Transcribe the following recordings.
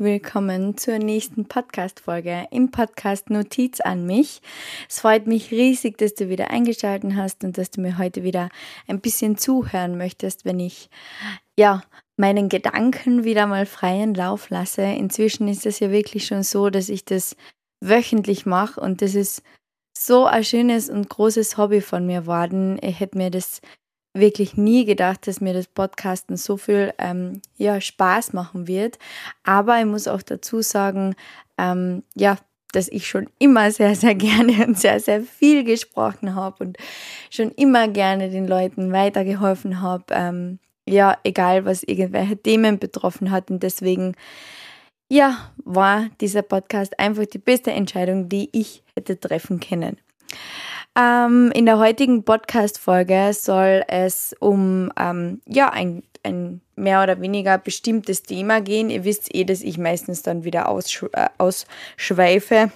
willkommen zur nächsten Podcast-Folge im Podcast Notiz an mich. Es freut mich riesig, dass du wieder eingeschaltet hast und dass du mir heute wieder ein bisschen zuhören möchtest, wenn ich, ja, meinen Gedanken wieder mal freien Lauf lasse. Inzwischen ist es ja wirklich schon so, dass ich das wöchentlich mache und das ist so ein schönes und großes Hobby von mir worden. Ich hätte mir das wirklich nie gedacht, dass mir das Podcasten so viel ähm, ja, Spaß machen wird. Aber ich muss auch dazu sagen, ähm, ja, dass ich schon immer sehr, sehr gerne und sehr, sehr viel gesprochen habe und schon immer gerne den Leuten weitergeholfen habe. Ähm, ja, egal was irgendwelche Themen betroffen hat. Und deswegen, ja, war dieser Podcast einfach die beste Entscheidung, die ich hätte treffen können. Ähm, in der heutigen Podcast-Folge soll es um ähm, ja, ein, ein mehr oder weniger bestimmtes Thema gehen. Ihr wisst eh, dass ich meistens dann wieder äh, ausschweife.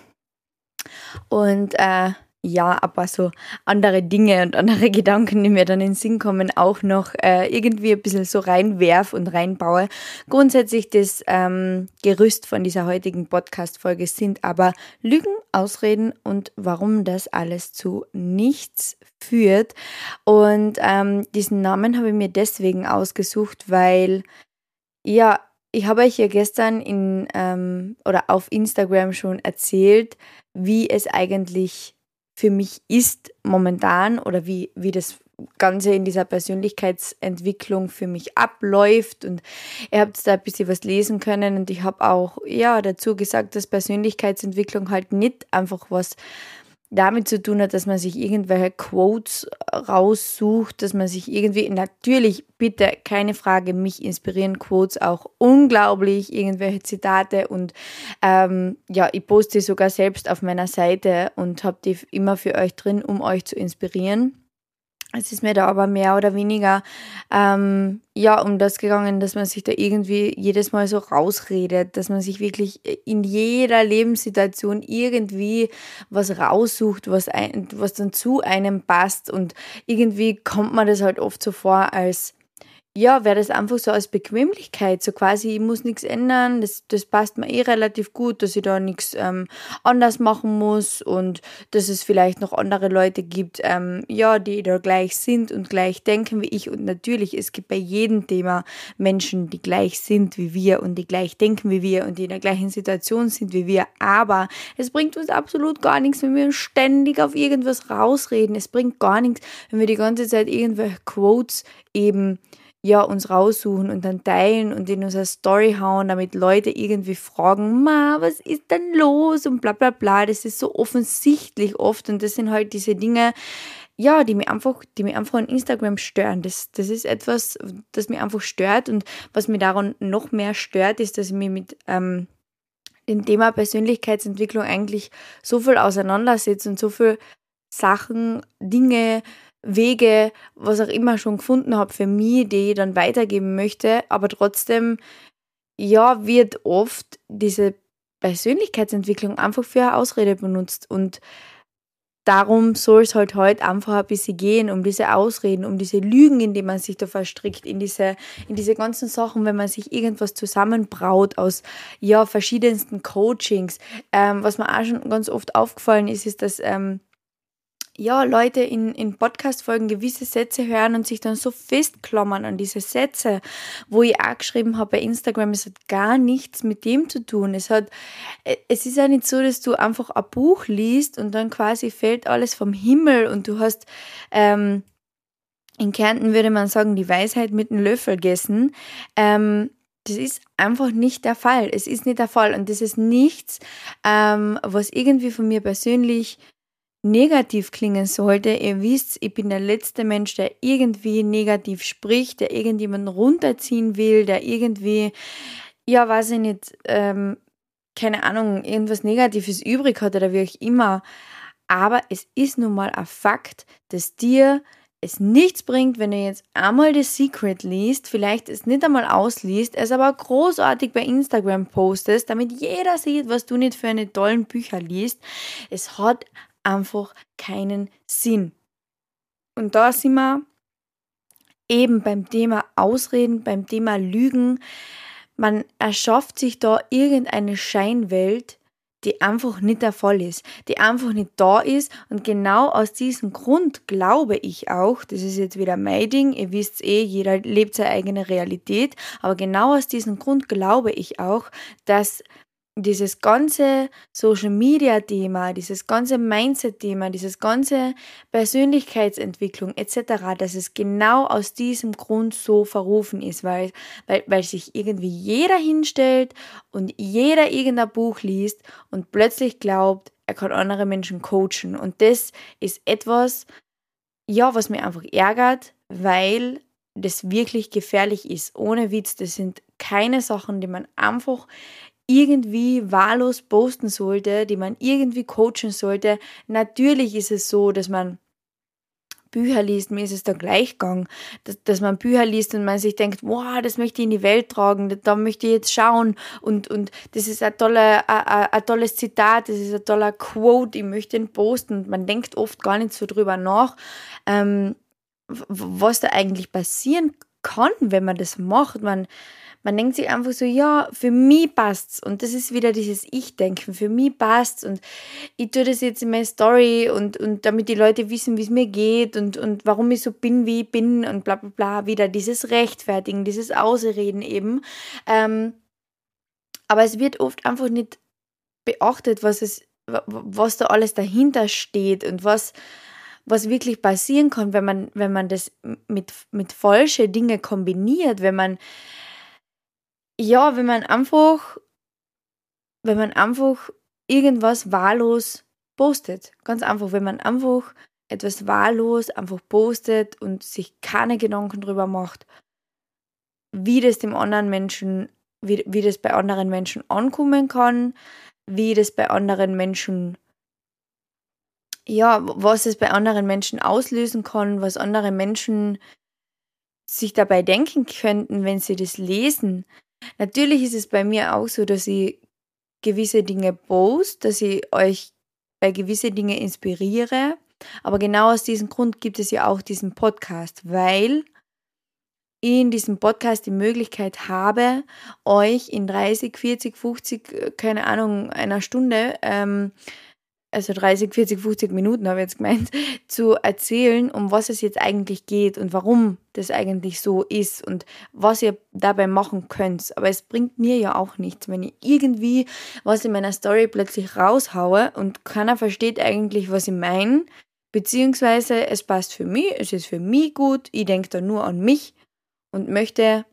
Und äh, ja, aber so andere Dinge und andere Gedanken, die mir dann in den Sinn kommen, auch noch äh, irgendwie ein bisschen so reinwerf und reinbaue. Grundsätzlich das ähm, Gerüst von dieser heutigen Podcast-Folge sind aber Lügen, Ausreden und warum das alles zu nichts führt. Und ähm, diesen Namen habe ich mir deswegen ausgesucht, weil ja, ich habe euch ja gestern in ähm, oder auf Instagram schon erzählt, wie es eigentlich für mich ist momentan oder wie, wie das Ganze in dieser Persönlichkeitsentwicklung für mich abläuft. Und ihr habt da ein bisschen was lesen können und ich habe auch ja dazu gesagt, dass Persönlichkeitsentwicklung halt nicht einfach was damit zu tun hat, dass man sich irgendwelche Quotes raussucht, dass man sich irgendwie, natürlich, bitte, keine Frage, mich inspirieren Quotes auch unglaublich, irgendwelche Zitate und ähm, ja, ich poste sogar selbst auf meiner Seite und habe die immer für euch drin, um euch zu inspirieren. Es ist mir da aber mehr oder weniger ähm, ja um das gegangen, dass man sich da irgendwie jedes Mal so rausredet, dass man sich wirklich in jeder Lebenssituation irgendwie was raussucht, was, ein, was dann zu einem passt. Und irgendwie kommt man das halt oft so vor als ja, wäre das einfach so als Bequemlichkeit, so quasi, ich muss nichts ändern, das, das passt mir eh relativ gut, dass ich da nichts ähm, anders machen muss und dass es vielleicht noch andere Leute gibt, ähm, ja, die da gleich sind und gleich denken wie ich. Und natürlich, es gibt bei jedem Thema Menschen, die gleich sind wie wir und die gleich denken wie wir und die in der gleichen Situation sind wie wir, aber es bringt uns absolut gar nichts, wenn wir ständig auf irgendwas rausreden, es bringt gar nichts, wenn wir die ganze Zeit irgendwelche Quotes eben ja, uns raussuchen und dann teilen und in unsere Story hauen, damit Leute irgendwie fragen, ma, was ist denn los und bla bla bla. Das ist so offensichtlich oft und das sind halt diese Dinge, ja, die mir einfach, die mir einfach an Instagram stören. Das, das ist etwas, das mir einfach stört und was mir daran noch mehr stört, ist, dass ich mich mit ähm, dem Thema Persönlichkeitsentwicklung eigentlich so viel auseinandersetze und so viel Sachen, Dinge, Wege, was auch immer schon gefunden habe für mich, die ich dann weitergeben möchte. Aber trotzdem, ja, wird oft diese Persönlichkeitsentwicklung einfach für eine Ausrede benutzt. Und darum soll es halt heute einfach ein bisschen gehen, um diese Ausreden, um diese Lügen, in die man sich da verstrickt, in diese, in diese ganzen Sachen, wenn man sich irgendwas zusammenbraut aus ja, verschiedensten Coachings. Ähm, was mir auch schon ganz oft aufgefallen ist, ist, dass ähm, ja, Leute in, in Podcast-Folgen gewisse Sätze hören und sich dann so festklammern an diese Sätze, wo ich auch geschrieben habe bei Instagram, es hat gar nichts mit dem zu tun. Es hat, äh, es ist ja nicht so, dass du einfach ein Buch liest und dann quasi fällt alles vom Himmel und du hast, ähm, in Kärnten würde man sagen, die Weisheit mit einem Löffel gegessen. Ähm, das ist einfach nicht der Fall. Es ist nicht der Fall und das ist nichts, ähm, was irgendwie von mir persönlich negativ klingen sollte, ihr wisst, ich bin der letzte Mensch, der irgendwie negativ spricht, der irgendjemanden runterziehen will, der irgendwie, ja, weiß ich nicht, ähm, keine Ahnung, irgendwas Negatives übrig hat oder wie auch immer. Aber es ist nun mal ein Fakt, dass dir es nichts bringt, wenn du jetzt einmal das Secret liest, vielleicht es nicht einmal ausliest, es aber großartig bei Instagram postest, damit jeder sieht, was du nicht für eine tollen Bücher liest. Es hat einfach keinen Sinn. Und da sind wir eben beim Thema Ausreden, beim Thema Lügen. man erschafft sich da irgendeine Scheinwelt, die einfach nicht der Fall ist, die einfach nicht da ist. Und genau aus diesem Grund glaube ich auch, das ist jetzt wieder mein Ding, ihr wisst eh, jeder lebt seine eigene Realität, aber genau aus diesem Grund glaube ich auch, dass dieses ganze Social Media Thema, dieses ganze Mindset Thema, dieses ganze Persönlichkeitsentwicklung etc., dass es genau aus diesem Grund so verrufen ist, weil, weil, weil sich irgendwie jeder hinstellt und jeder irgendein Buch liest und plötzlich glaubt, er kann andere Menschen coachen. Und das ist etwas, ja, was mir einfach ärgert, weil das wirklich gefährlich ist. Ohne Witz, das sind keine Sachen, die man einfach irgendwie wahllos posten sollte, die man irgendwie coachen sollte. Natürlich ist es so, dass man Bücher liest, mir ist es da gleich gegangen, dass, dass man Bücher liest und man sich denkt, wow, das möchte ich in die Welt tragen, da möchte ich jetzt schauen und, und das ist ein, toller, ein, ein tolles Zitat, das ist ein toller Quote, ich möchte ihn posten. Man denkt oft gar nicht so drüber nach, ähm, was da eigentlich passieren kann, wenn man das macht. Man, man denkt sich einfach so, ja, für mich passt's. Und das ist wieder dieses Ich-Denken. Für mich passt's. Und ich tue das jetzt in meine Story und, und damit die Leute wissen, wie es mir geht und, und warum ich so bin, wie ich bin und bla bla bla. Wieder dieses Rechtfertigen, dieses Ausreden eben. Ähm, aber es wird oft einfach nicht beachtet, was es, was da alles dahinter steht und was, was wirklich passieren kann, wenn man, wenn man das mit, mit falsche Dinge kombiniert, wenn man ja, wenn man einfach, wenn man einfach irgendwas wahllos postet. Ganz einfach, wenn man einfach etwas wahllos einfach postet und sich keine Gedanken drüber macht, wie das dem anderen Menschen, wie, wie das bei anderen Menschen ankommen kann, wie das bei anderen Menschen, ja, was es bei anderen Menschen auslösen kann, was andere Menschen sich dabei denken könnten, wenn sie das lesen. Natürlich ist es bei mir auch so, dass ich gewisse Dinge post, dass ich euch bei gewisse Dinge inspiriere. Aber genau aus diesem Grund gibt es ja auch diesen Podcast, weil ich in diesem Podcast die Möglichkeit habe, euch in 30, 40, 50, keine Ahnung, einer Stunde ähm, also 30, 40, 50 Minuten habe ich jetzt gemeint, zu erzählen, um was es jetzt eigentlich geht und warum das eigentlich so ist und was ihr dabei machen könnt. Aber es bringt mir ja auch nichts, wenn ich irgendwie was in meiner Story plötzlich raushaue und keiner versteht eigentlich, was ich meine, beziehungsweise es passt für mich, es ist für mich gut, ich denke da nur an mich und möchte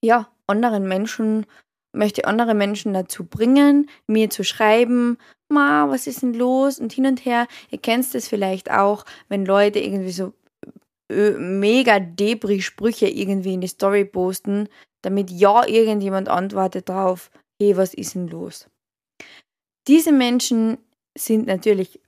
ja anderen Menschen möchte andere Menschen dazu bringen, mir zu schreiben, Ma, was ist denn los und hin und her. Ihr kennt es vielleicht auch, wenn Leute irgendwie so mega Debris-Sprüche irgendwie in die Story posten, damit ja irgendjemand antwortet drauf, hey, was ist denn los? Diese Menschen sind natürlich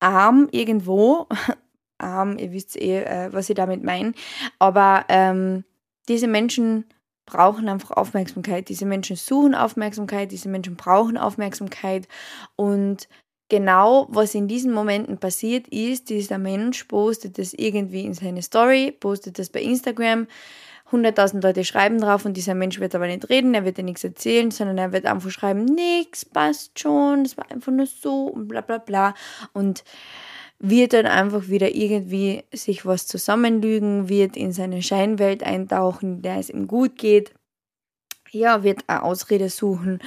arm irgendwo. arm, ihr wisst eh, äh, was ich damit meine. Aber ähm, diese Menschen brauchen einfach Aufmerksamkeit. Diese Menschen suchen Aufmerksamkeit, diese Menschen brauchen Aufmerksamkeit. Und genau, was in diesen Momenten passiert ist, dieser Mensch postet das irgendwie in seine Story, postet das bei Instagram. 100.000 Leute schreiben drauf und dieser Mensch wird aber nicht reden, er wird dir nichts erzählen, sondern er wird einfach schreiben, nix, passt schon, das war einfach nur so und bla bla bla. Und wird dann einfach wieder irgendwie sich was zusammenlügen, wird in seine Scheinwelt eintauchen, der es ihm gut geht. Ja, wird eine Ausrede suchen.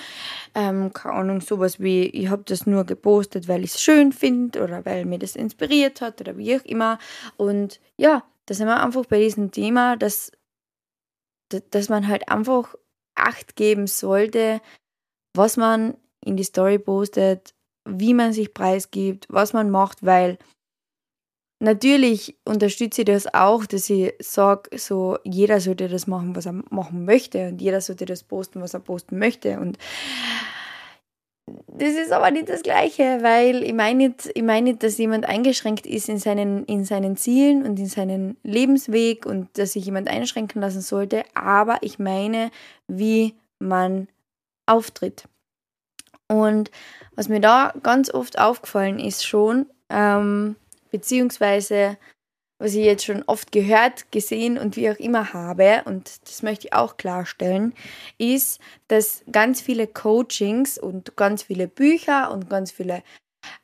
Ähm, keine Ahnung, sowas wie, ich habe das nur gepostet, weil ich es schön finde oder weil mir das inspiriert hat oder wie auch immer. Und ja, da sind wir einfach bei diesem Thema, dass, dass man halt einfach Acht geben sollte, was man in die Story postet, wie man sich preisgibt, was man macht, weil natürlich unterstütze ich das auch, dass ich sage, so jeder sollte das machen, was er machen möchte und jeder sollte das posten, was er posten möchte und das ist aber nicht das Gleiche, weil ich meine nicht, ich mein nicht, dass jemand eingeschränkt ist in seinen, in seinen Zielen und in seinen Lebensweg und dass sich jemand einschränken lassen sollte, aber ich meine, wie man auftritt. Und was mir da ganz oft aufgefallen ist schon, ähm, beziehungsweise was ich jetzt schon oft gehört, gesehen und wie auch immer habe, und das möchte ich auch klarstellen, ist, dass ganz viele Coachings und ganz viele Bücher und ganz viele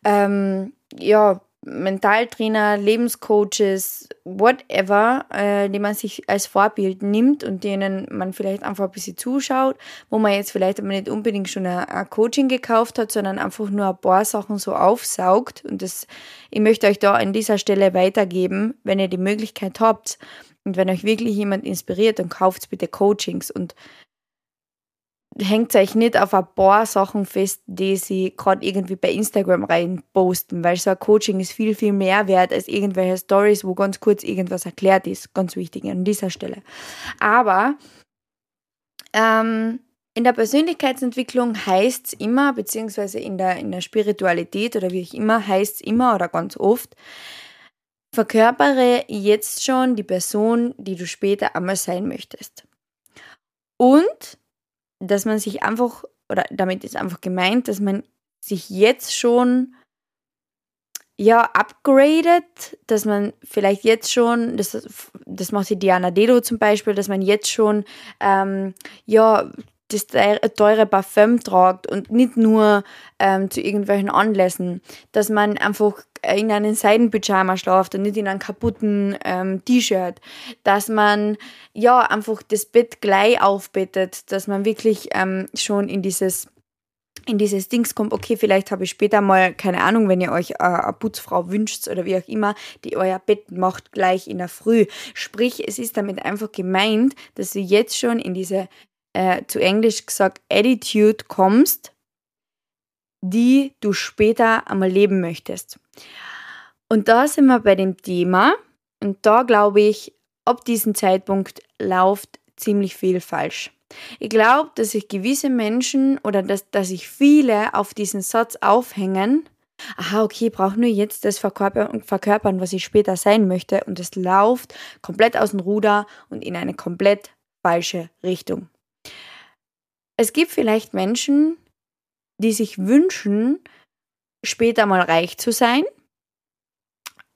ähm, ja, Mentaltrainer, Lebenscoaches, whatever, äh, die man sich als Vorbild nimmt und denen man vielleicht einfach ein bisschen zuschaut, wo man jetzt vielleicht aber nicht unbedingt schon ein, ein Coaching gekauft hat, sondern einfach nur ein paar Sachen so aufsaugt. Und das, ich möchte euch da an dieser Stelle weitergeben, wenn ihr die Möglichkeit habt und wenn euch wirklich jemand inspiriert, dann kauft bitte Coachings und hängt euch nicht auf ein paar Sachen fest, die sie gerade irgendwie bei Instagram rein posten, weil so ein Coaching ist viel, viel mehr wert als irgendwelche Stories, wo ganz kurz irgendwas erklärt ist. Ganz wichtig an dieser Stelle. Aber ähm, in der Persönlichkeitsentwicklung heißt es immer, beziehungsweise in der, in der Spiritualität oder wie auch immer, heißt es immer oder ganz oft, verkörpere jetzt schon die Person, die du später einmal sein möchtest. Und dass man sich einfach, oder damit ist einfach gemeint, dass man sich jetzt schon ja, upgradet, dass man vielleicht jetzt schon, das, das macht die Diana Dedo zum Beispiel, dass man jetzt schon ähm, ja, das teure Parfüm tragt und nicht nur ähm, zu irgendwelchen Anlässen, dass man einfach in einen Seidenpyjama schlaft und nicht in einem kaputten ähm, T-Shirt, dass man ja einfach das Bett gleich aufbettet, dass man wirklich ähm, schon in dieses in dieses Dings kommt, okay, vielleicht habe ich später mal, keine Ahnung, wenn ihr euch äh, eine Putzfrau wünscht oder wie auch immer, die euer Bett macht gleich in der Früh. Sprich, es ist damit einfach gemeint, dass du jetzt schon in diese äh, zu Englisch gesagt Attitude kommst, die du später einmal leben möchtest. Und da sind wir bei dem Thema und da glaube ich, ab diesem Zeitpunkt läuft ziemlich viel falsch. Ich glaube, dass sich gewisse Menschen oder dass, dass sich viele auf diesen Satz aufhängen, aha, okay, ich brauche nur jetzt das verkörpern, verkörpern, was ich später sein möchte und es läuft komplett aus dem Ruder und in eine komplett falsche Richtung. Es gibt vielleicht Menschen, die sich wünschen, später mal reich zu sein,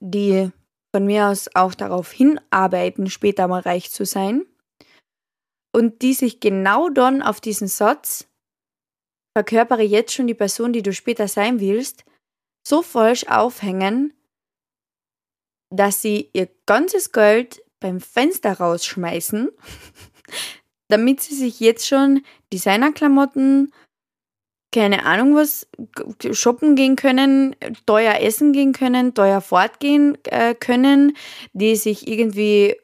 die von mir aus auch darauf hinarbeiten, später mal reich zu sein, und die sich genau dann auf diesen Satz, verkörpere jetzt schon die Person, die du später sein willst, so falsch aufhängen, dass sie ihr ganzes Geld beim Fenster rausschmeißen, damit sie sich jetzt schon Designerklamotten, keine Ahnung was, shoppen gehen können, teuer essen gehen können, teuer fortgehen äh, können, die sich irgendwie,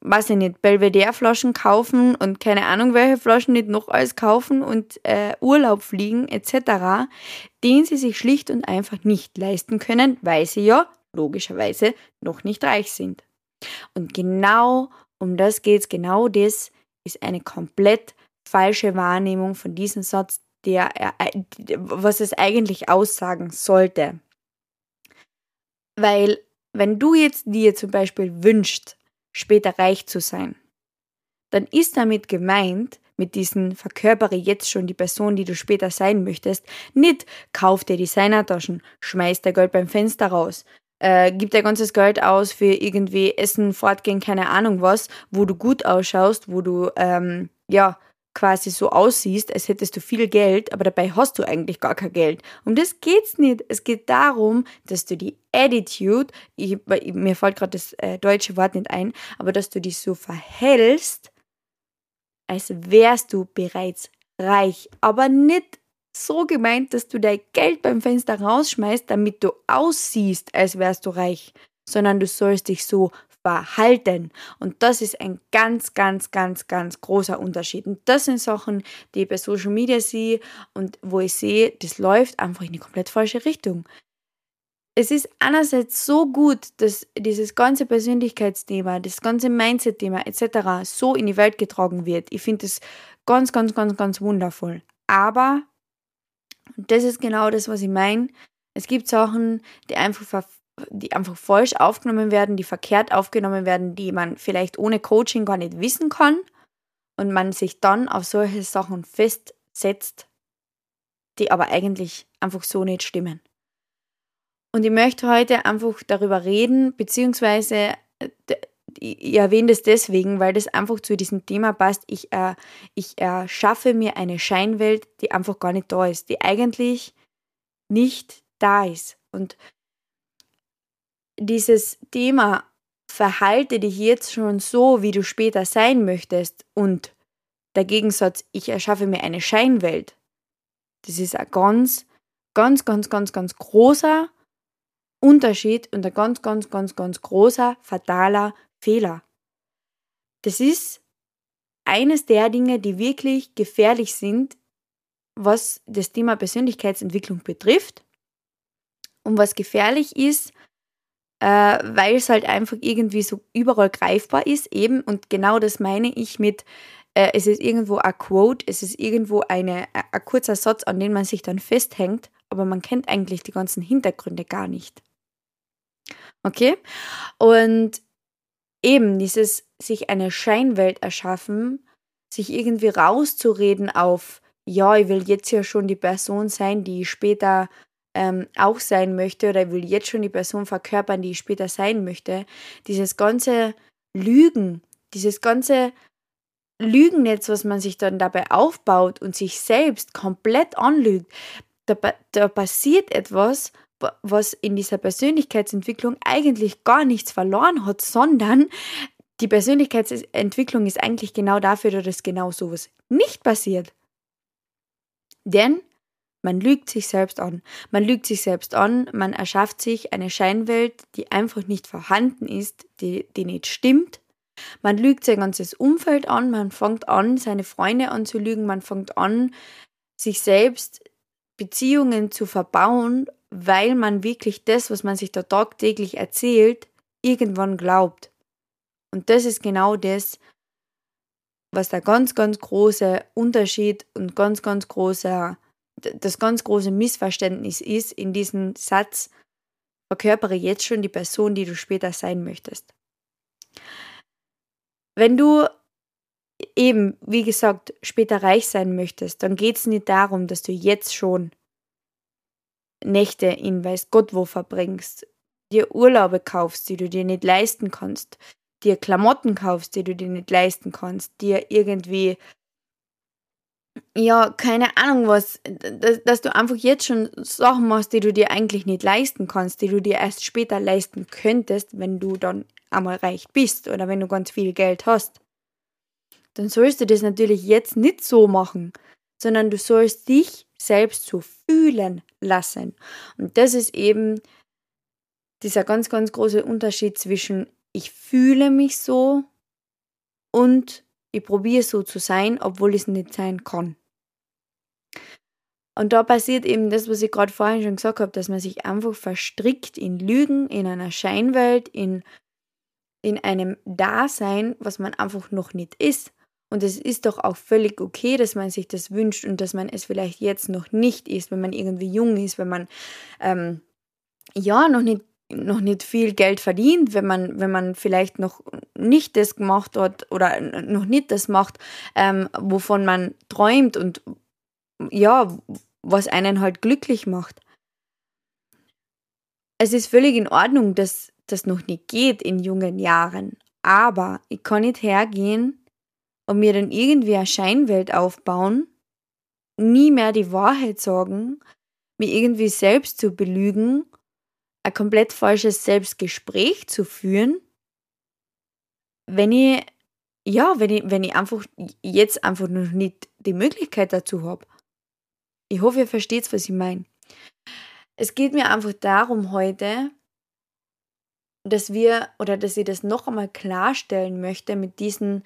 weiß ich nicht, Belvedere-Flaschen kaufen und keine Ahnung welche Flaschen nicht noch alles kaufen und äh, Urlaub fliegen etc., den sie sich schlicht und einfach nicht leisten können, weil sie ja logischerweise noch nicht reich sind. Und genau um das geht es, genau das ist eine komplett falsche Wahrnehmung von diesem Satz, der, was es eigentlich aussagen sollte. Weil, wenn du jetzt dir zum Beispiel wünschst, später reich zu sein, dann ist damit gemeint, mit diesen verkörpere jetzt schon die Person, die du später sein möchtest, nicht kauf dir Designertaschen, schmeiß dein Geld beim Fenster raus, äh, gib dein ganzes Geld aus für irgendwie Essen, Fortgehen, keine Ahnung was, wo du gut ausschaust, wo du ähm, ja quasi so aussiehst, als hättest du viel Geld, aber dabei hast du eigentlich gar kein Geld. Um das geht's nicht. Es geht darum, dass du die Attitude, ich, mir fällt gerade das äh, deutsche Wort nicht ein, aber dass du dich so verhältst, als wärst du bereits reich, aber nicht so gemeint, dass du dein Geld beim Fenster rausschmeißt, damit du aussiehst, als wärst du reich, sondern du sollst dich so verhalten. Und das ist ein ganz, ganz, ganz, ganz großer Unterschied. Und das sind Sachen, die ich bei Social Media sehe und wo ich sehe, das läuft einfach in die komplett falsche Richtung. Es ist einerseits so gut, dass dieses ganze Persönlichkeitsthema, das ganze Mindset-Thema etc. so in die Welt getragen wird. Ich finde es ganz, ganz, ganz, ganz wundervoll. Aber und das ist genau das, was ich meine. Es gibt Sachen, die einfach, die einfach falsch aufgenommen werden, die verkehrt aufgenommen werden, die man vielleicht ohne Coaching gar nicht wissen kann und man sich dann auf solche Sachen festsetzt, die aber eigentlich einfach so nicht stimmen. Und ich möchte heute einfach darüber reden, beziehungsweise äh, ich erwähne das deswegen, weil das einfach zu diesem Thema passt. Ich, äh, ich erschaffe mir eine Scheinwelt, die einfach gar nicht da ist, die eigentlich nicht da ist. Und dieses Thema, verhalte dich jetzt schon so, wie du später sein möchtest und der Gegensatz, ich erschaffe mir eine Scheinwelt, das ist ein ganz, ganz, ganz, ganz, ganz großer Unterschied und ein ganz, ganz, ganz, ganz großer, fataler Fehler. Das ist eines der Dinge, die wirklich gefährlich sind, was das Thema Persönlichkeitsentwicklung betrifft. Und was gefährlich ist, äh, weil es halt einfach irgendwie so überall greifbar ist, eben, und genau das meine ich mit, äh, es ist irgendwo ein Quote, es ist irgendwo eine, ein kurzer Satz, an den man sich dann festhängt, aber man kennt eigentlich die ganzen Hintergründe gar nicht. Okay? Und eben dieses sich eine Scheinwelt erschaffen, sich irgendwie rauszureden auf, ja, ich will jetzt ja schon die Person sein, die ich später ähm, auch sein möchte oder ich will jetzt schon die Person verkörpern, die ich später sein möchte. Dieses ganze Lügen, dieses ganze Lügennetz, was man sich dann dabei aufbaut und sich selbst komplett anlügt, da, da passiert etwas, was in dieser Persönlichkeitsentwicklung eigentlich gar nichts verloren hat, sondern die Persönlichkeitsentwicklung ist eigentlich genau dafür, dass genau sowas nicht passiert. Denn man lügt sich selbst an. Man lügt sich selbst an, man erschafft sich eine Scheinwelt, die einfach nicht vorhanden ist, die, die nicht stimmt. Man lügt sein ganzes Umfeld an, man fängt an, seine Freunde anzulügen, man fängt an, sich selbst Beziehungen zu verbauen, weil man wirklich das, was man sich da tagtäglich erzählt, irgendwann glaubt. Und das ist genau das, was der ganz, ganz große Unterschied und ganz, ganz großer, das ganz große Missverständnis ist in diesem Satz, verkörpere jetzt schon die Person, die du später sein möchtest. Wenn du eben, wie gesagt, später reich sein möchtest, dann geht es nicht darum, dass du jetzt schon Nächte in weiß Gott wo verbringst, dir Urlaube kaufst, die du dir nicht leisten kannst, dir Klamotten kaufst, die du dir nicht leisten kannst, dir irgendwie, ja, keine Ahnung was, dass, dass du einfach jetzt schon Sachen machst, die du dir eigentlich nicht leisten kannst, die du dir erst später leisten könntest, wenn du dann einmal reich bist oder wenn du ganz viel Geld hast. Dann sollst du das natürlich jetzt nicht so machen, sondern du sollst dich selbst so fühlen lassen. Und das ist eben dieser ganz, ganz große Unterschied zwischen ich fühle mich so und ich probiere so zu sein, obwohl ich es nicht sein kann. Und da passiert eben das, was ich gerade vorhin schon gesagt habe, dass man sich einfach verstrickt in Lügen, in einer Scheinwelt, in, in einem Dasein, was man einfach noch nicht ist. Und es ist doch auch völlig okay, dass man sich das wünscht und dass man es vielleicht jetzt noch nicht ist, wenn man irgendwie jung ist, wenn man ähm, ja noch nicht noch nicht viel Geld verdient, wenn man, wenn man vielleicht noch nicht das gemacht hat oder noch nicht das macht, ähm, wovon man träumt und ja, was einen halt glücklich macht. Es ist völlig in Ordnung, dass das noch nicht geht in jungen Jahren, aber ich kann nicht hergehen und mir dann irgendwie eine Scheinwelt aufbauen, nie mehr die Wahrheit sagen, mir irgendwie selbst zu belügen, ein komplett falsches Selbstgespräch zu führen, wenn ich, ja, wenn ich, wenn ich einfach jetzt einfach noch nicht die Möglichkeit dazu habe. Ich hoffe, ihr versteht, was ich meine. Es geht mir einfach darum heute, dass wir oder dass ich das noch einmal klarstellen möchte mit diesen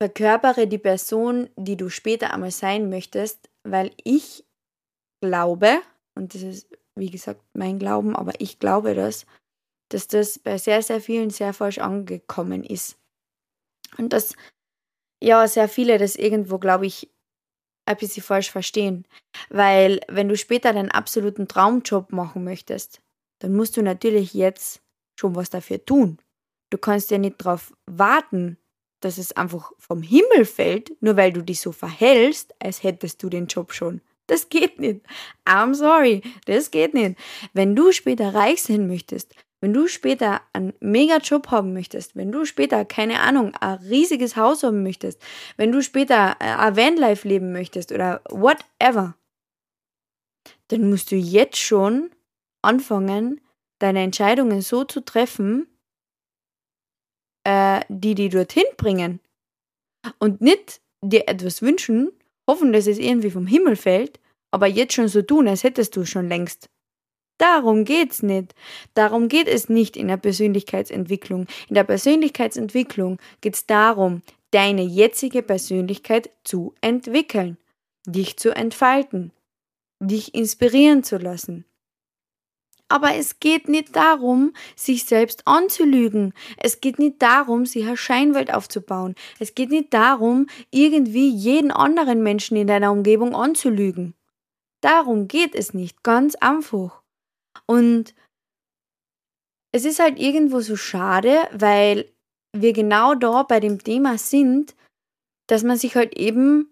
Verkörpere die Person, die du später einmal sein möchtest, weil ich glaube, und das ist wie gesagt mein Glauben, aber ich glaube das, dass das bei sehr, sehr vielen sehr falsch angekommen ist. Und dass ja sehr viele das irgendwo, glaube ich, ein bisschen falsch verstehen. Weil wenn du später deinen absoluten Traumjob machen möchtest, dann musst du natürlich jetzt schon was dafür tun. Du kannst ja nicht darauf warten, dass es einfach vom Himmel fällt, nur weil du dich so verhältst, als hättest du den Job schon. Das geht nicht. I'm sorry, das geht nicht. Wenn du später reich sein möchtest, wenn du später einen mega Job haben möchtest, wenn du später, keine Ahnung, ein riesiges Haus haben möchtest, wenn du später äh, ein Vanlife leben möchtest oder whatever, dann musst du jetzt schon anfangen, deine Entscheidungen so zu treffen, äh, die die dorthin bringen. Und nicht dir etwas wünschen, hoffen, dass es irgendwie vom Himmel fällt, aber jetzt schon so tun, als hättest du schon längst. Darum geht's nicht. Darum geht es nicht in der Persönlichkeitsentwicklung. In der Persönlichkeitsentwicklung geht's darum, deine jetzige Persönlichkeit zu entwickeln, dich zu entfalten, dich inspirieren zu lassen. Aber es geht nicht darum, sich selbst anzulügen. Es geht nicht darum, sich eine Scheinwelt aufzubauen. Es geht nicht darum, irgendwie jeden anderen Menschen in deiner Umgebung anzulügen. Darum geht es nicht, ganz einfach. Und es ist halt irgendwo so schade, weil wir genau da bei dem Thema sind, dass man sich halt eben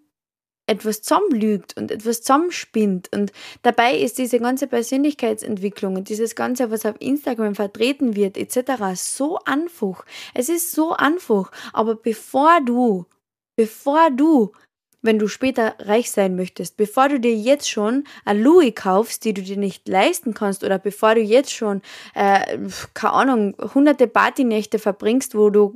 etwas zusammenlügt und etwas zusammenspinnt. Und dabei ist diese ganze Persönlichkeitsentwicklung und dieses Ganze, was auf Instagram vertreten wird, etc., so einfach. Es ist so einfach. Aber bevor du, bevor du wenn du später reich sein möchtest, bevor du dir jetzt schon ein Louis kaufst, die du dir nicht leisten kannst, oder bevor du jetzt schon, äh, keine Ahnung, hunderte Partynächte verbringst, wo du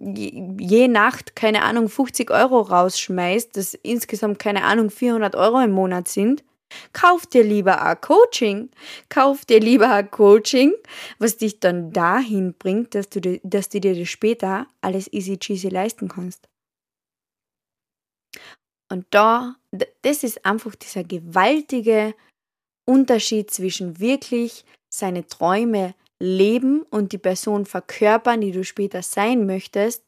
je Nacht, keine Ahnung, 50 Euro rausschmeißt, das insgesamt, keine Ahnung, 400 Euro im Monat sind, Kauf dir lieber ein Coaching. Kauf dir lieber ein Coaching, was dich dann dahin bringt, dass du, dass du dir das später alles easy cheesy leisten kannst. Und da, das ist einfach dieser gewaltige Unterschied zwischen wirklich seine Träume leben und die Person verkörpern, die du später sein möchtest,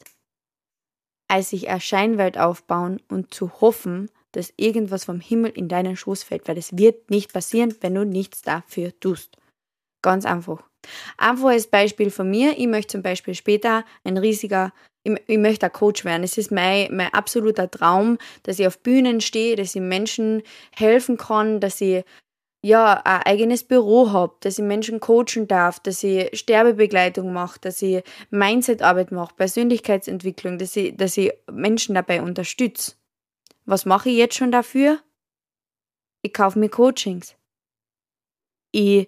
als sich eine Scheinwelt aufbauen und zu hoffen, dass irgendwas vom Himmel in deinen Schoß fällt, weil es wird nicht passieren, wenn du nichts dafür tust. Ganz einfach. Einfaches Beispiel von mir, ich möchte zum Beispiel später ein riesiger ich, ich möchte ein Coach werden. Es ist mein, mein absoluter Traum, dass ich auf Bühnen stehe, dass ich Menschen helfen kann, dass ich ja, ein eigenes Büro habe, dass ich Menschen coachen darf, dass ich Sterbebegleitung mache, dass ich Mindsetarbeit mache, Persönlichkeitsentwicklung, dass ich, dass ich Menschen dabei unterstütze. Was mache ich jetzt schon dafür? Ich kaufe mir Coachings. Ich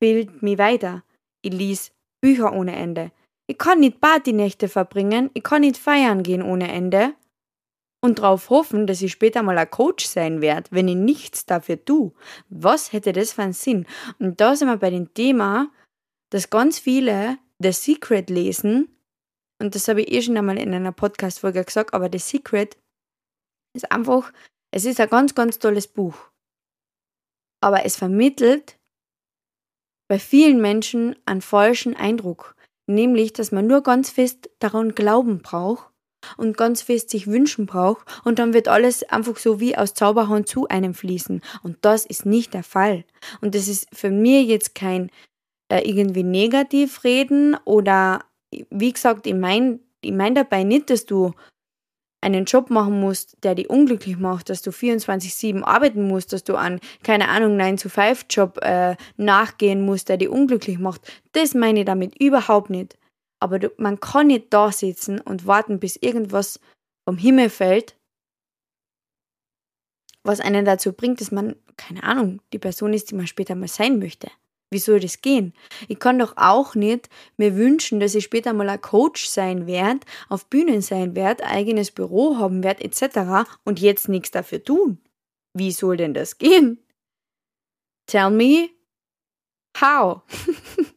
bilde mich weiter. Ich lese Bücher ohne Ende. Ich kann nicht Partynächte verbringen, ich kann nicht feiern gehen ohne Ende und darauf hoffen, dass ich später mal ein Coach sein werde, wenn ich nichts dafür tue. Was hätte das für einen Sinn? Und da sind wir bei dem Thema, dass ganz viele The Secret lesen, und das habe ich eh schon einmal in einer Podcast-Folge gesagt, aber The Secret ist einfach, es ist ein ganz, ganz tolles Buch. Aber es vermittelt bei vielen Menschen einen falschen Eindruck nämlich dass man nur ganz fest daran glauben braucht und ganz fest sich wünschen braucht und dann wird alles einfach so wie aus Zauberhand zu einem fließen. Und das ist nicht der Fall. Und das ist für mich jetzt kein äh, irgendwie negativ reden oder wie gesagt ich meine ich mein dabei nicht dass du einen Job machen musst, der dich unglücklich macht, dass du 24-7 arbeiten musst, dass du an, keine Ahnung, 9-to-5-Job äh, nachgehen musst, der dich unglücklich macht. Das meine ich damit überhaupt nicht. Aber du, man kann nicht da sitzen und warten, bis irgendwas vom Himmel fällt, was einen dazu bringt, dass man, keine Ahnung, die Person ist, die man später mal sein möchte. Wie soll das gehen? Ich kann doch auch nicht mir wünschen, dass ich später mal ein Coach sein werde, auf Bühnen sein werde, eigenes Büro haben werde, etc. und jetzt nichts dafür tun. Wie soll denn das gehen? Tell me how.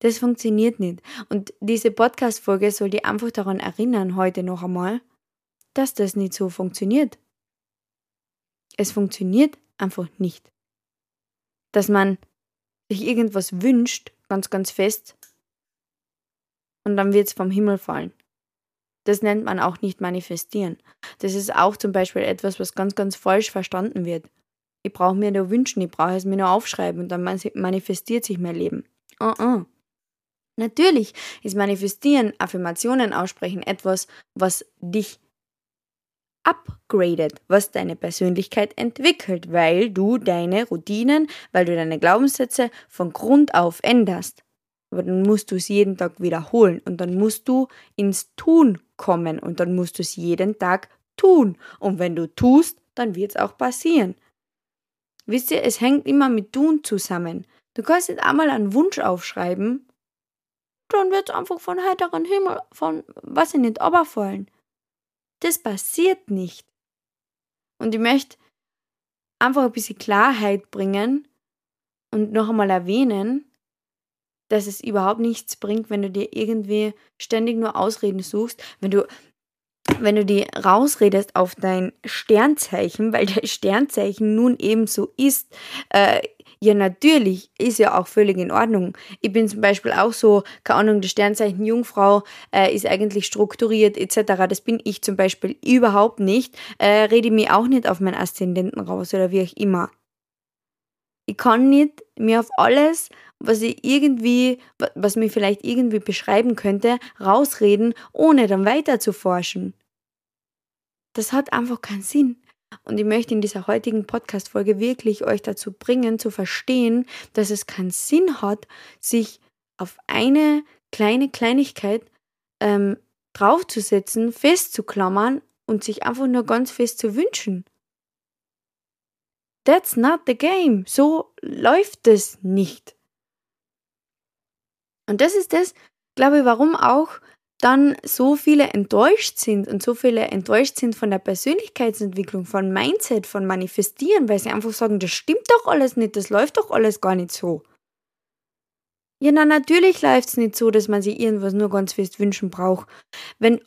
das funktioniert nicht. Und diese Podcast-Folge soll dir einfach daran erinnern, heute noch einmal, dass das nicht so funktioniert. Es funktioniert einfach nicht dass man sich irgendwas wünscht, ganz, ganz fest, und dann wird es vom Himmel fallen. Das nennt man auch nicht manifestieren. Das ist auch zum Beispiel etwas, was ganz, ganz falsch verstanden wird. Ich brauche mir nur wünschen, ich brauche es mir nur aufschreiben und dann manifestiert sich mein Leben. Uh -uh. Natürlich ist Manifestieren, Affirmationen aussprechen etwas, was dich upgradet, was deine Persönlichkeit entwickelt, weil du deine Routinen, weil du deine Glaubenssätze von Grund auf änderst. Aber dann musst du es jeden Tag wiederholen und dann musst du ins Tun kommen und dann musst du es jeden Tag tun. Und wenn du tust, dann wird es auch passieren. Wisst ihr, es hängt immer mit Tun zusammen. Du kannst nicht einmal einen Wunsch aufschreiben, dann wird es einfach von heiteren Himmel, von was ich nicht, fallen. Das passiert nicht. Und ich möchte einfach ein bisschen Klarheit bringen und noch einmal erwähnen, dass es überhaupt nichts bringt, wenn du dir irgendwie ständig nur Ausreden suchst, wenn du wenn du die rausredest auf dein Sternzeichen, weil der Sternzeichen nun eben so ist, äh, ja, natürlich, ist ja auch völlig in Ordnung. Ich bin zum Beispiel auch so, keine Ahnung, das Sternzeichen Jungfrau äh, ist eigentlich strukturiert etc. Das bin ich zum Beispiel überhaupt nicht. Äh, rede mir auch nicht auf meinen Aszendenten raus oder wie auch immer. Ich kann nicht mir auf alles, was ich irgendwie, was mir vielleicht irgendwie beschreiben könnte, rausreden, ohne dann weiter zu forschen. Das hat einfach keinen Sinn. Und ich möchte in dieser heutigen Podcast-Folge wirklich euch dazu bringen, zu verstehen, dass es keinen Sinn hat, sich auf eine kleine Kleinigkeit ähm, draufzusetzen, festzuklammern und sich einfach nur ganz fest zu wünschen. That's not the game. So läuft es nicht. Und das ist das, glaube ich, warum auch dann so viele enttäuscht sind und so viele enttäuscht sind von der Persönlichkeitsentwicklung, von Mindset, von Manifestieren, weil sie einfach sagen, das stimmt doch alles nicht, das läuft doch alles gar nicht so. Ja, na natürlich läuft es nicht so, dass man sich irgendwas nur ganz fest wünschen braucht. Wenn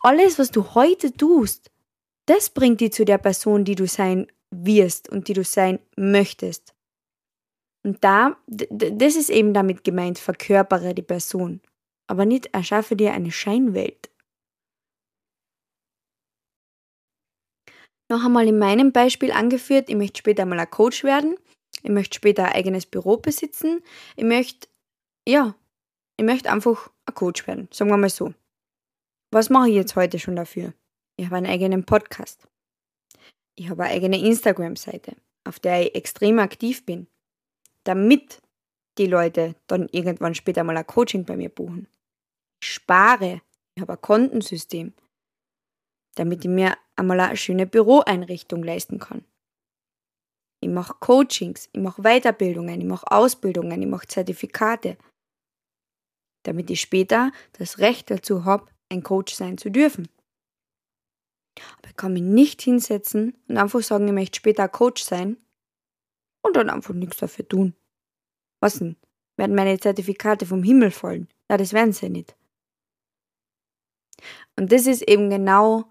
alles, was du heute tust, das bringt dich zu der Person, die du sein wirst und die du sein möchtest. Und da, das ist eben damit gemeint, verkörpere die Person aber nicht erschaffe dir eine Scheinwelt. Noch einmal in meinem Beispiel angeführt, ich möchte später mal ein Coach werden, ich möchte später ein eigenes Büro besitzen, ich möchte, ja, ich möchte einfach ein Coach werden, sagen wir mal so. Was mache ich jetzt heute schon dafür? Ich habe einen eigenen Podcast. Ich habe eine eigene Instagram-Seite, auf der ich extrem aktiv bin, damit die Leute dann irgendwann später mal ein Coaching bei mir buchen. Ich spare, ich habe ein Kontensystem, damit ich mir einmal eine schöne Büroeinrichtung leisten kann. Ich mache Coachings, ich mache Weiterbildungen, ich mache Ausbildungen, ich mache Zertifikate, damit ich später das Recht dazu habe, ein Coach sein zu dürfen. Aber ich kann mich nicht hinsetzen und einfach sagen, ich möchte später Coach sein und dann einfach nichts dafür tun. Was denn? Werden meine Zertifikate vom Himmel fallen? Na, das werden sie nicht. Und das ist eben genau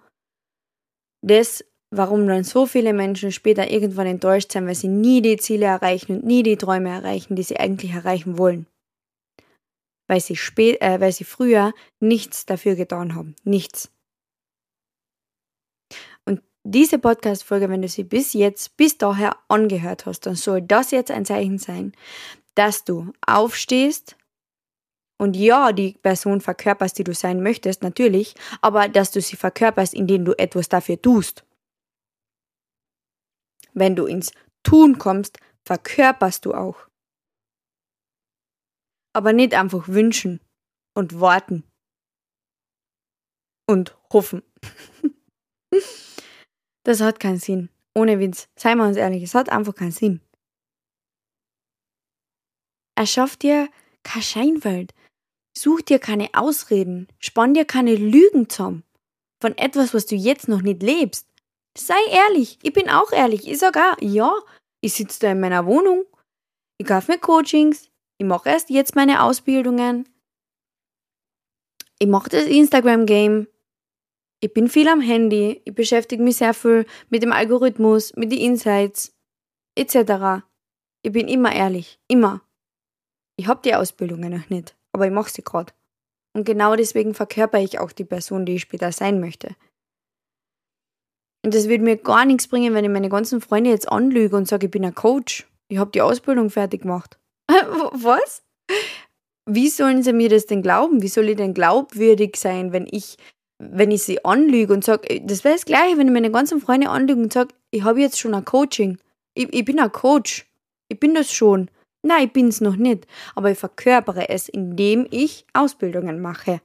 das, warum dann so viele Menschen später irgendwann enttäuscht sind, weil sie nie die Ziele erreichen und nie die Träume erreichen, die sie eigentlich erreichen wollen. Weil sie, spät, äh, weil sie früher nichts dafür getan haben. Nichts. Und diese Podcast-Folge, wenn du sie bis jetzt, bis daher angehört hast, dann soll das jetzt ein Zeichen sein, dass du aufstehst und ja, die Person verkörperst, die du sein möchtest, natürlich, aber dass du sie verkörperst, indem du etwas dafür tust. Wenn du ins Tun kommst, verkörperst du auch. Aber nicht einfach wünschen und warten und hoffen. das hat keinen Sinn. Ohne Witz. Seien wir uns ehrlich, es hat einfach keinen Sinn. Erschaff dir keine Scheinwelt. Such dir keine Ausreden. Spann dir keine Lügen zusammen. Von etwas, was du jetzt noch nicht lebst. Sei ehrlich. Ich bin auch ehrlich. Ich sag auch, ja, ich sitze da in meiner Wohnung. Ich kaufe mir Coachings. Ich mache erst jetzt meine Ausbildungen. Ich mache das Instagram-Game. Ich bin viel am Handy. Ich beschäftige mich sehr viel mit dem Algorithmus, mit den Insights, etc. Ich bin immer ehrlich. Immer. Ich habe die Ausbildungen noch nicht, aber ich mache sie gerade. Und genau deswegen verkörper ich auch die Person, die ich später sein möchte. Und das würde mir gar nichts bringen, wenn ich meine ganzen Freunde jetzt anlüge und sage, ich bin ein Coach. Ich habe die Ausbildung fertig gemacht. Was? Wie sollen sie mir das denn glauben? Wie soll ich denn glaubwürdig sein, wenn ich, wenn ich sie anlüge und sage, das wäre das Gleiche, wenn ich meine ganzen Freunde anlüge und sage, ich habe jetzt schon ein Coaching. Ich, ich bin ein Coach. Ich bin das schon. Nein, ich bin es noch nicht. Aber ich verkörpere es, indem ich Ausbildungen mache.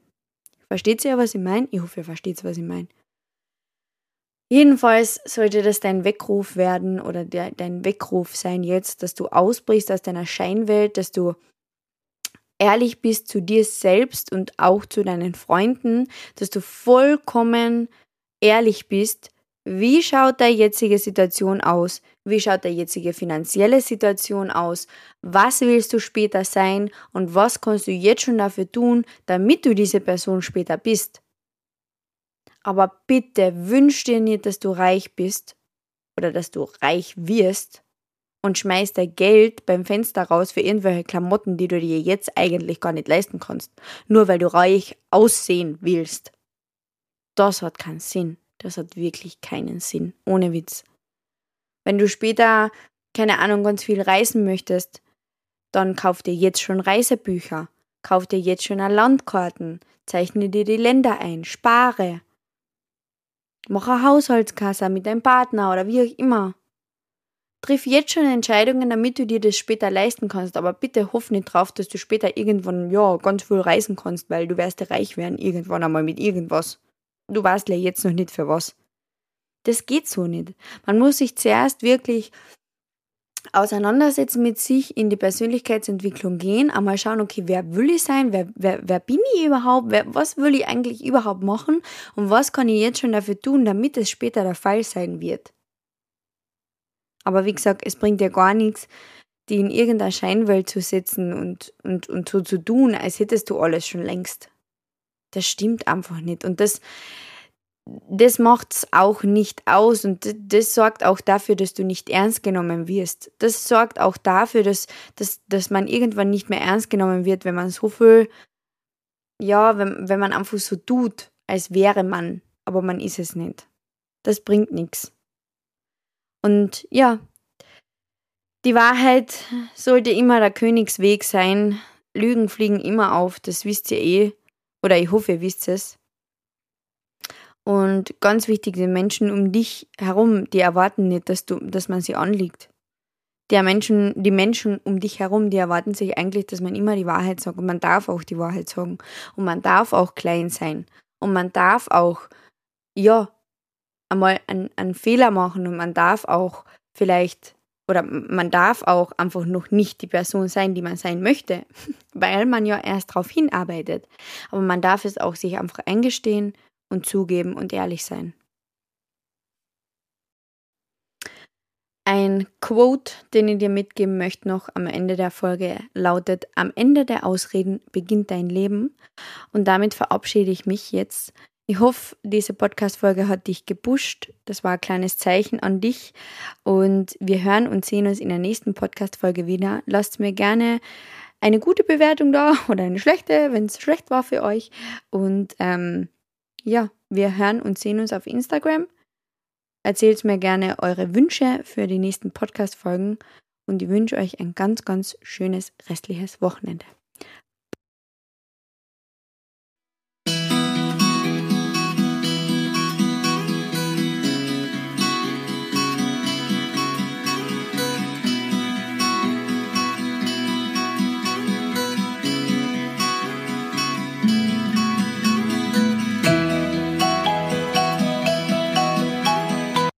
Versteht ihr, was ich meine? Ich hoffe, ihr versteht, was ich meine. Jedenfalls sollte das dein Weckruf werden oder der, dein Weckruf sein jetzt, dass du ausbrichst aus deiner Scheinwelt, dass du ehrlich bist zu dir selbst und auch zu deinen Freunden, dass du vollkommen ehrlich bist, wie schaut deine jetzige Situation aus? Wie schaut deine jetzige finanzielle Situation aus? Was willst du später sein? Und was kannst du jetzt schon dafür tun, damit du diese Person später bist? Aber bitte wünsch dir nicht, dass du reich bist oder dass du reich wirst und schmeißt dein Geld beim Fenster raus für irgendwelche Klamotten, die du dir jetzt eigentlich gar nicht leisten kannst, nur weil du reich aussehen willst. Das hat keinen Sinn. Das hat wirklich keinen Sinn. Ohne Witz. Wenn du später, keine Ahnung, ganz viel reisen möchtest, dann kauf dir jetzt schon Reisebücher, kauf dir jetzt schon Landkarten, zeichne dir die Länder ein, spare. Mach eine Haushaltskasse mit deinem Partner oder wie auch immer. Triff jetzt schon Entscheidungen, damit du dir das später leisten kannst, aber bitte hoff nicht drauf, dass du später irgendwann, ja, ganz viel reisen kannst, weil du wirst reich werden irgendwann einmal mit irgendwas. Du weißt ja jetzt noch nicht für was. Das geht so nicht. Man muss sich zuerst wirklich auseinandersetzen mit sich, in die Persönlichkeitsentwicklung gehen, einmal schauen, okay, wer will ich sein, wer, wer, wer bin ich überhaupt, wer, was will ich eigentlich überhaupt machen und was kann ich jetzt schon dafür tun, damit es später der Fall sein wird. Aber wie gesagt, es bringt ja gar nichts, die in irgendeiner Scheinwelt zu sitzen und, und, und so zu tun, als hättest du alles schon längst. Das stimmt einfach nicht. Und das, das macht es auch nicht aus und das sorgt auch dafür, dass du nicht ernst genommen wirst. Das sorgt auch dafür, dass, dass, dass man irgendwann nicht mehr ernst genommen wird, wenn man so viel, ja, wenn, wenn man einfach so tut, als wäre man, aber man ist es nicht. Das bringt nichts. Und ja, die Wahrheit sollte immer der Königsweg sein. Lügen fliegen immer auf, das wisst ihr eh. Oder ich hoffe, ihr wisst es. Und ganz wichtig, die Menschen um dich herum, die erwarten nicht, dass, du, dass man sie anliegt. Die Menschen, die Menschen um dich herum, die erwarten sich eigentlich, dass man immer die Wahrheit sagt. Und man darf auch die Wahrheit sagen. Und man darf auch klein sein. Und man darf auch, ja, einmal einen, einen Fehler machen. Und man darf auch vielleicht, oder man darf auch einfach noch nicht die Person sein, die man sein möchte. Weil man ja erst darauf hinarbeitet. Aber man darf es auch sich einfach eingestehen und zugeben und ehrlich sein. Ein Quote, den ich dir mitgeben möchte noch am Ende der Folge, lautet, am Ende der Ausreden beginnt dein Leben. Und damit verabschiede ich mich jetzt. Ich hoffe, diese Podcast-Folge hat dich gepusht. Das war ein kleines Zeichen an dich. Und wir hören und sehen uns in der nächsten Podcast-Folge wieder. Lasst mir gerne eine gute Bewertung da oder eine schlechte, wenn es schlecht war für euch. Und ähm, ja, wir hören und sehen uns auf Instagram. Erzählt mir gerne eure Wünsche für die nächsten Podcast-Folgen und ich wünsche euch ein ganz, ganz schönes restliches Wochenende.